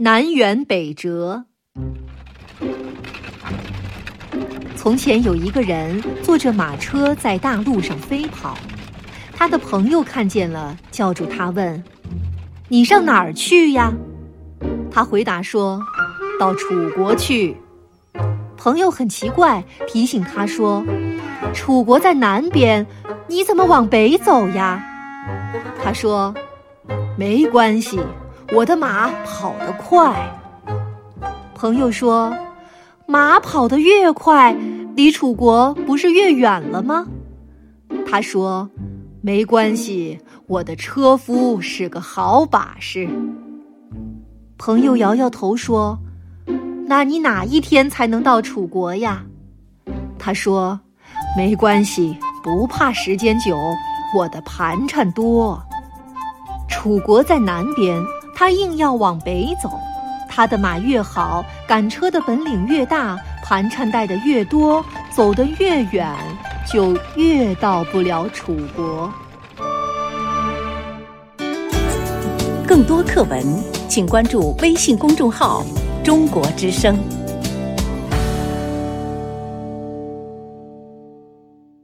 南辕北辙。从前有一个人坐着马车在大路上飞跑，他的朋友看见了，叫住他问：“你上哪儿去呀？”他回答说：“到楚国去。”朋友很奇怪，提醒他说：“楚国在南边，你怎么往北走呀？”他说：“没关系。”我的马跑得快。朋友说：“马跑得越快，离楚国不是越远了吗？”他说：“没关系，我的车夫是个好把式。”朋友摇摇头说：“那你哪一天才能到楚国呀？”他说：“没关系，不怕时间久，我的盘缠多。楚国在南边。”他硬要往北走，他的马越好，赶车的本领越大，盘缠带的越多，走得越远，就越到不了楚国。更多课文，请关注微信公众号“中国之声”。